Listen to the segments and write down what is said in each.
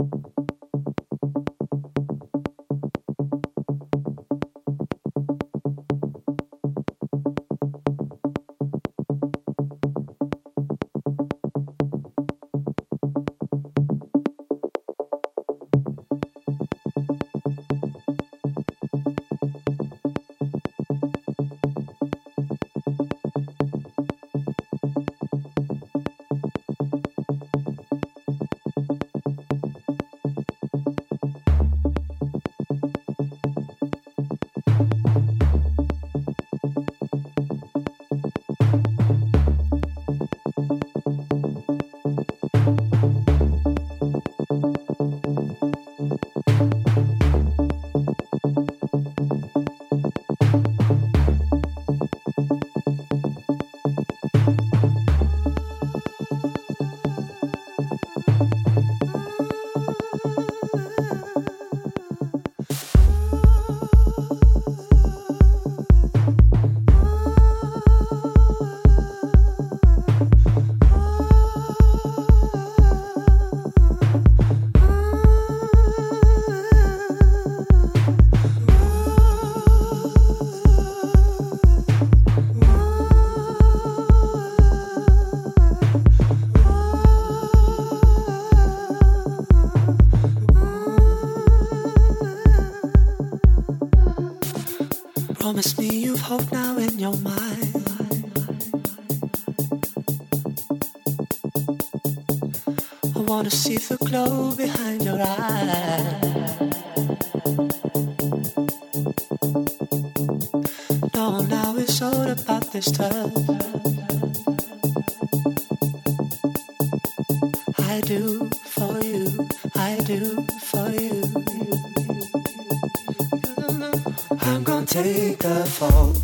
you I wanna see the glow behind your eyes. No, now it's all about this touch. I do for you, I do for you. I'm gonna take a fall.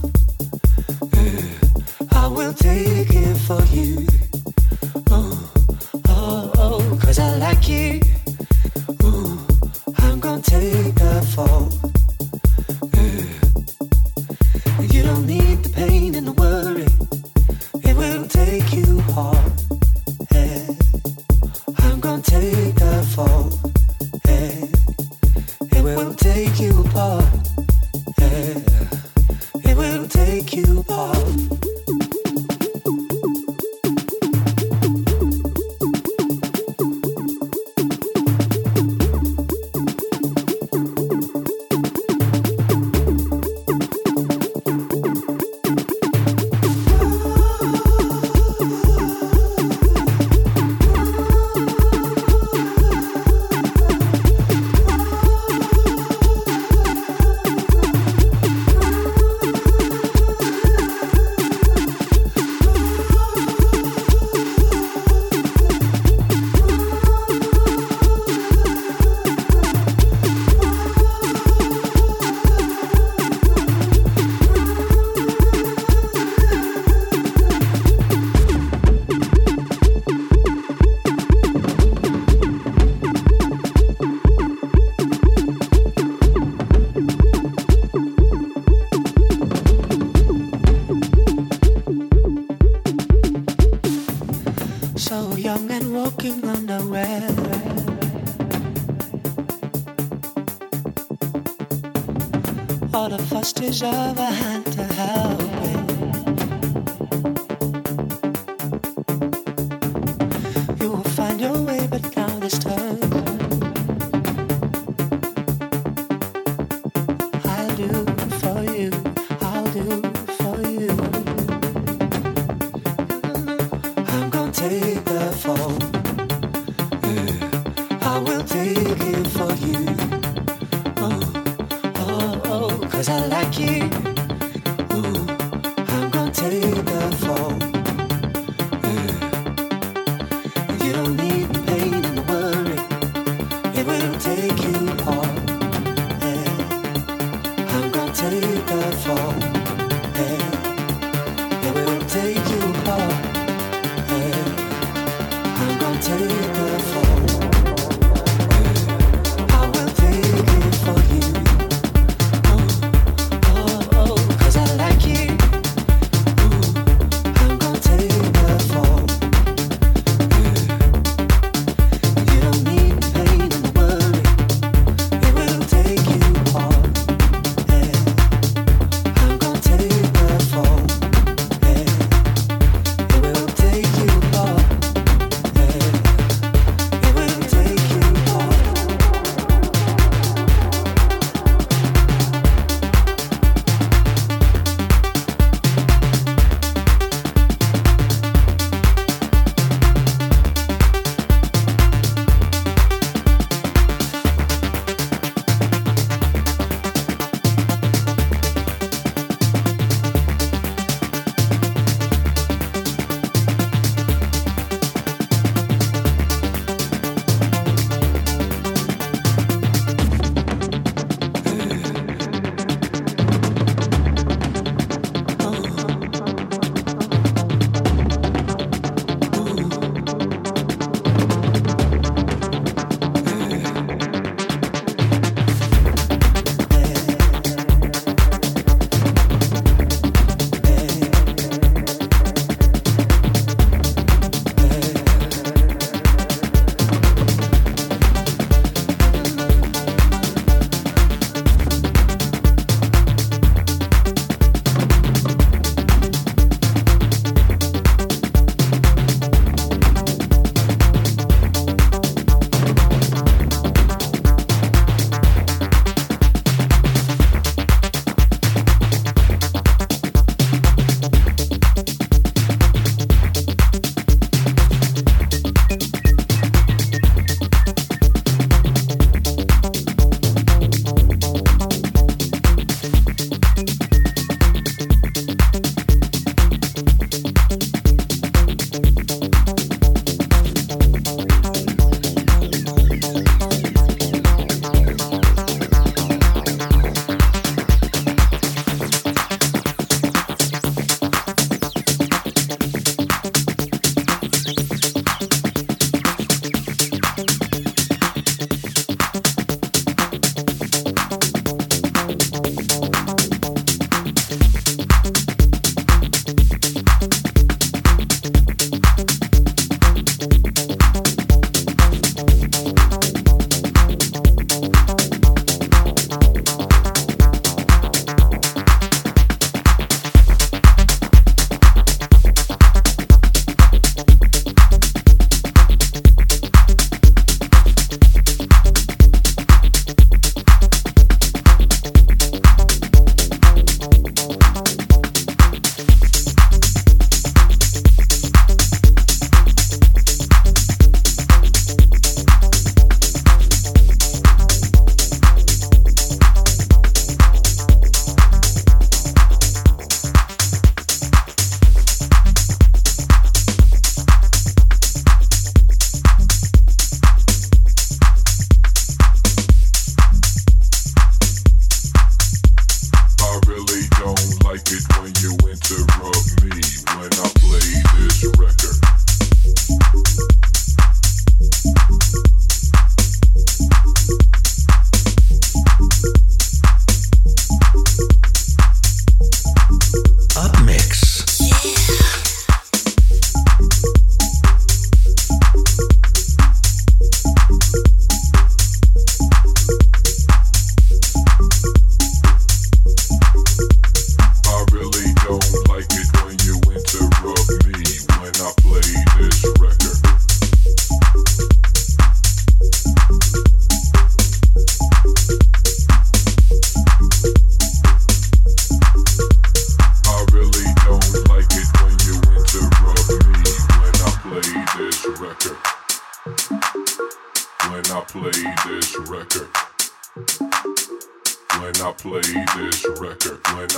all of us to java hand to help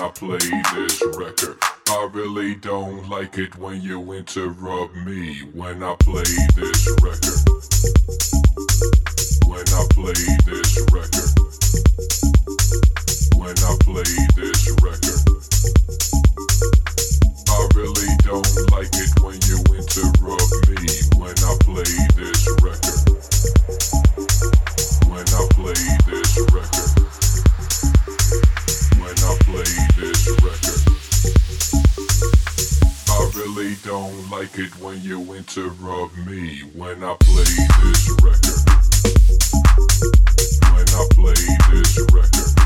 I play this record, I really don't like it when you interrupt me. When I play this record, when I play this record, when I play this record, I really don't like it when you interrupt me. When I play this record, when I play this record, really don't like it when you interrupt me when I play this record. When I play this record.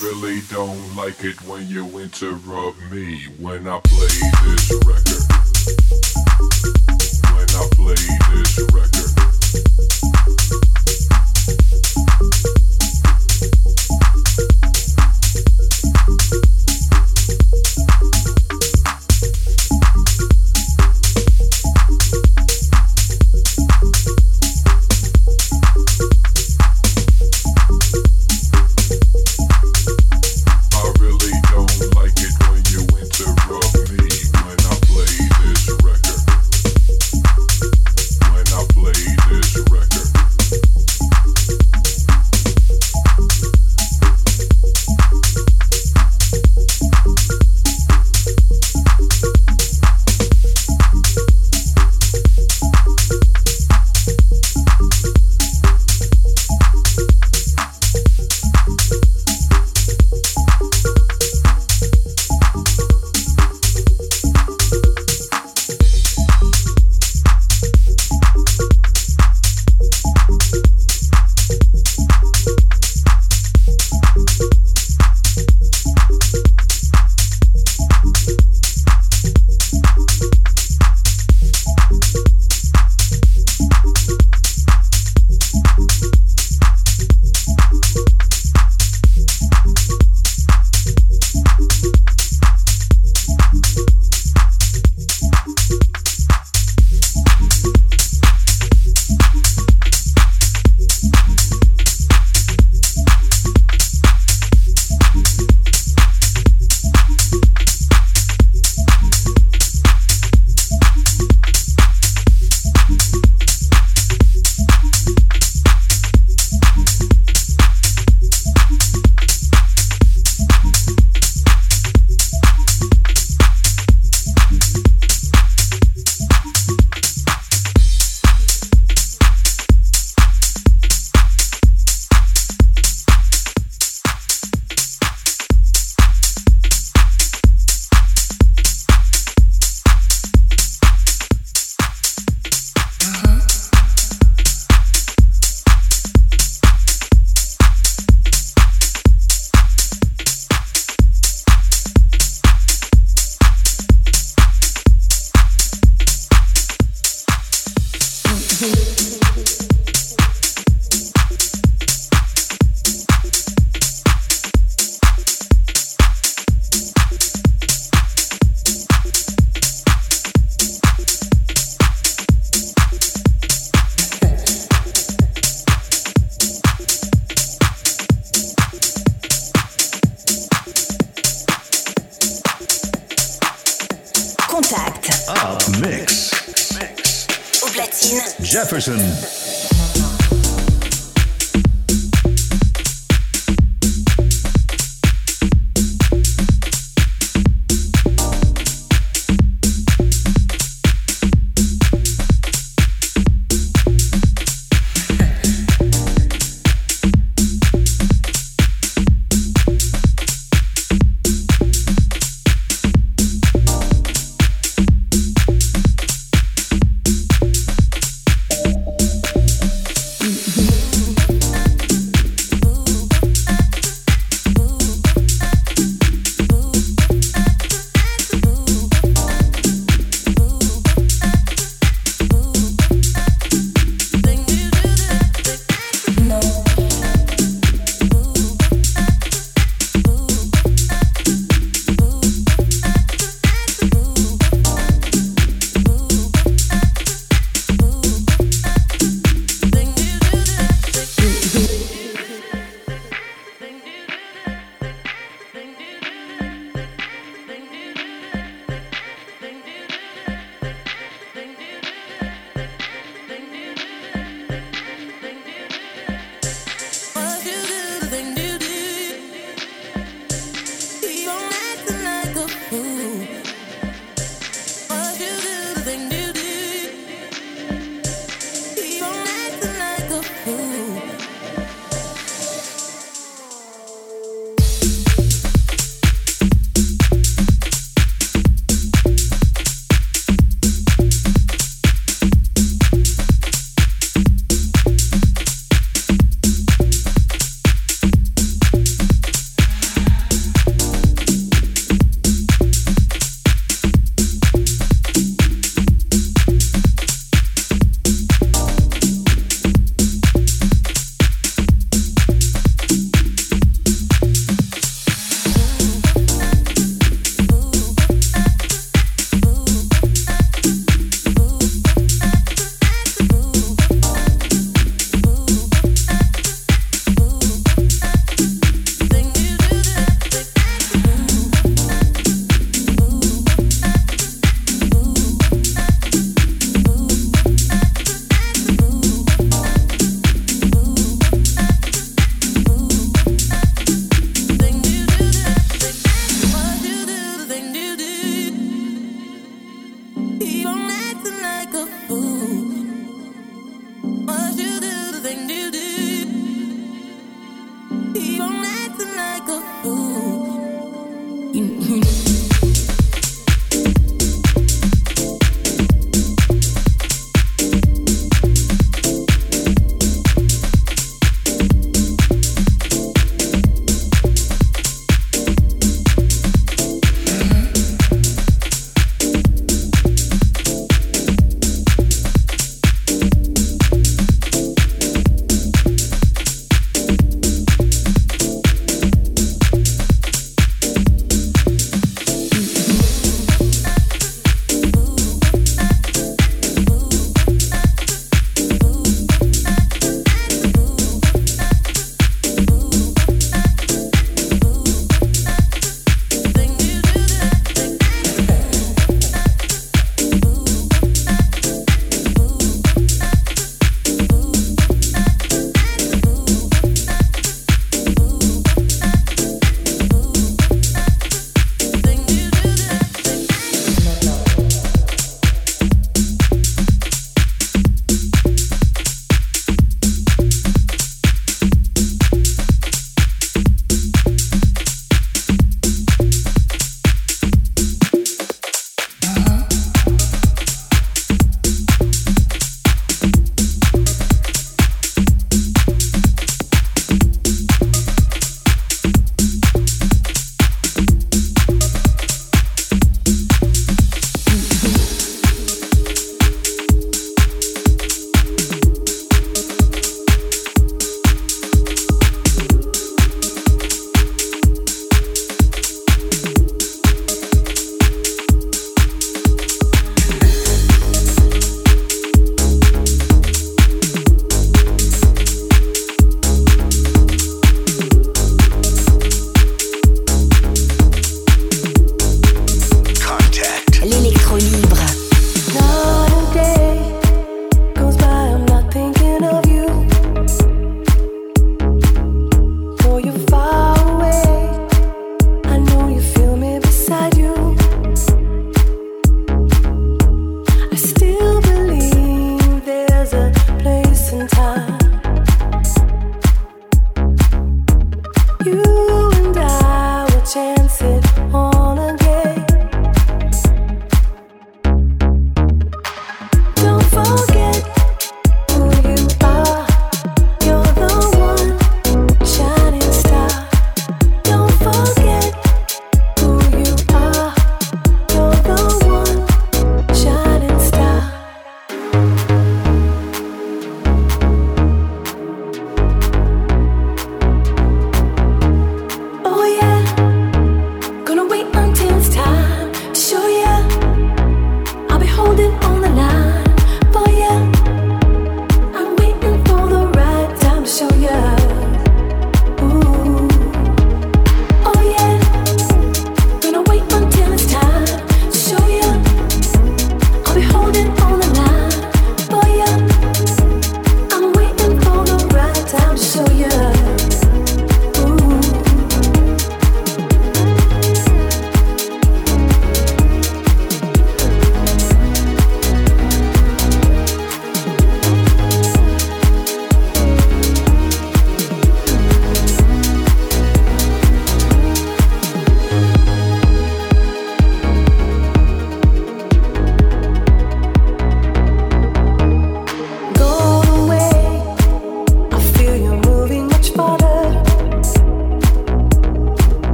Really don't like it when you interrupt me. When I play this record, when I play this record.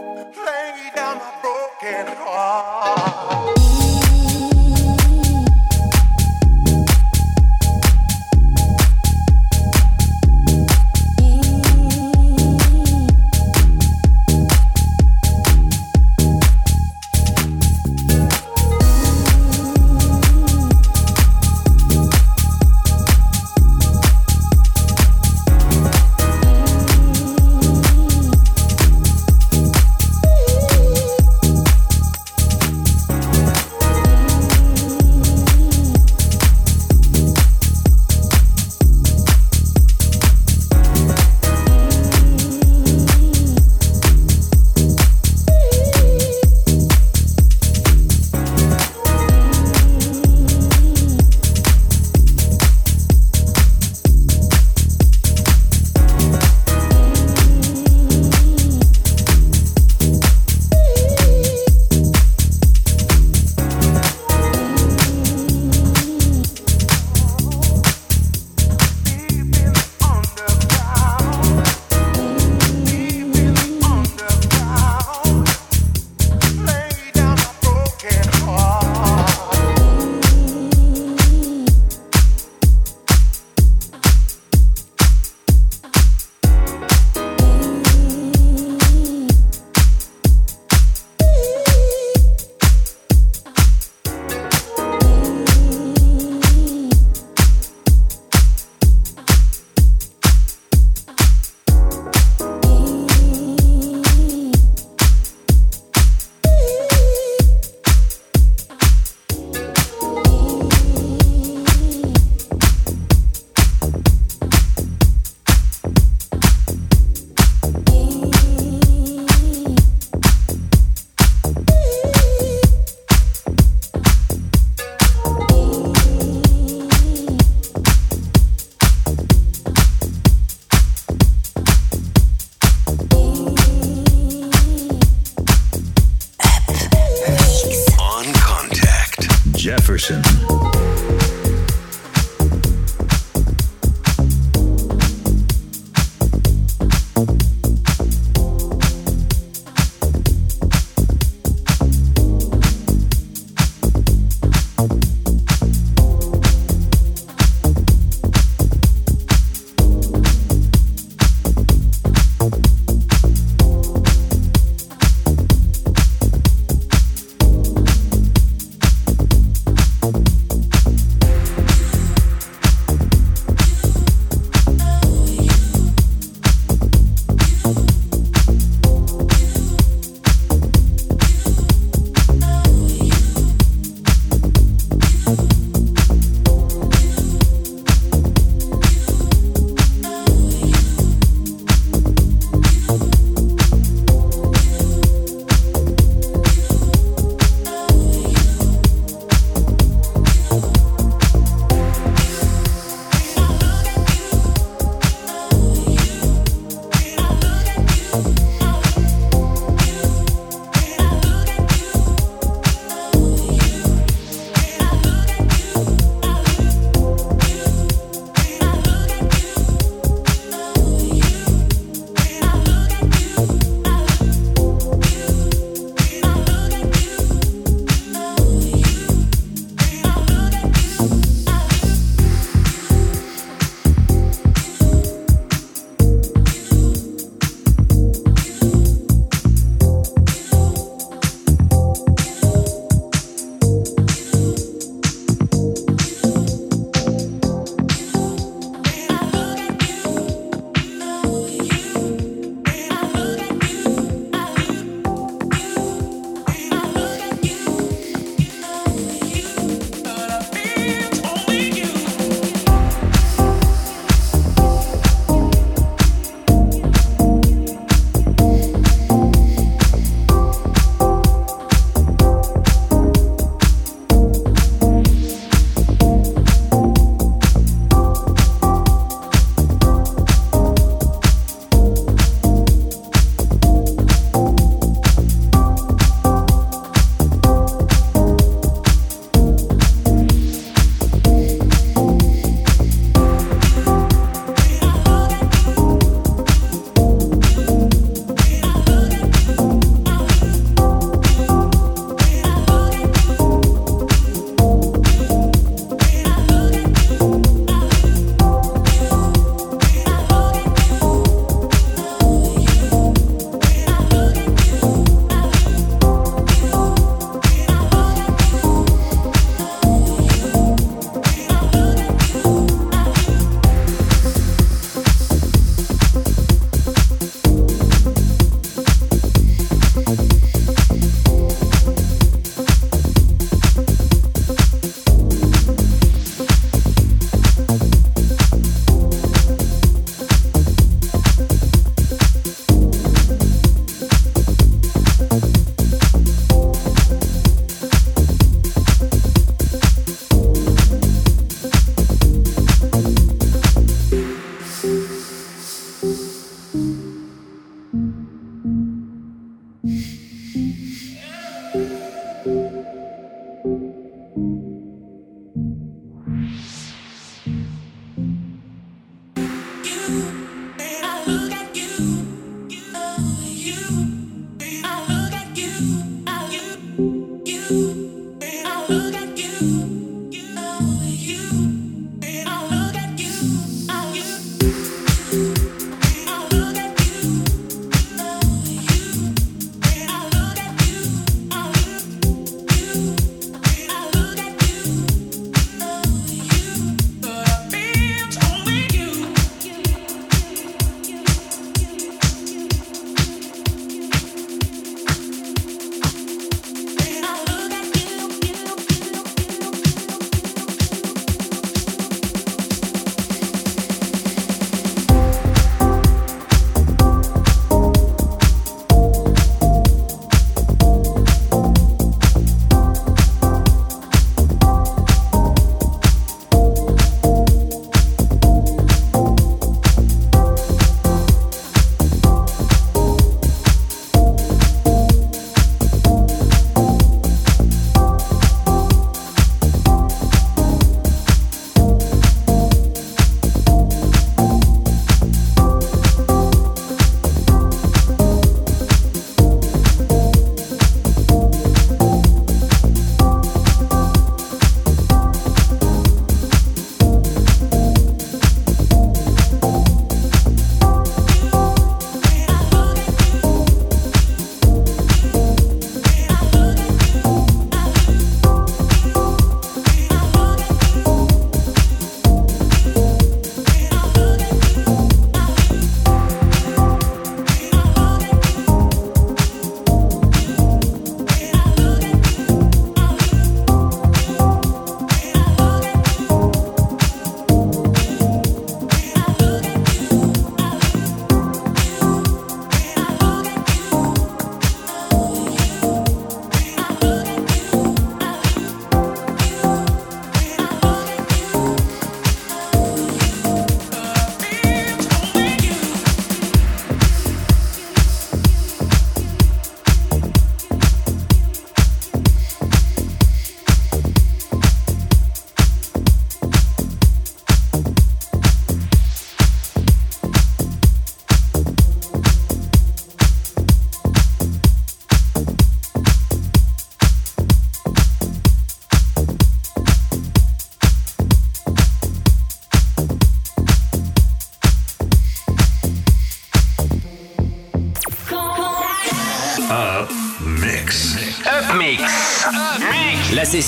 Lay down my broken heart.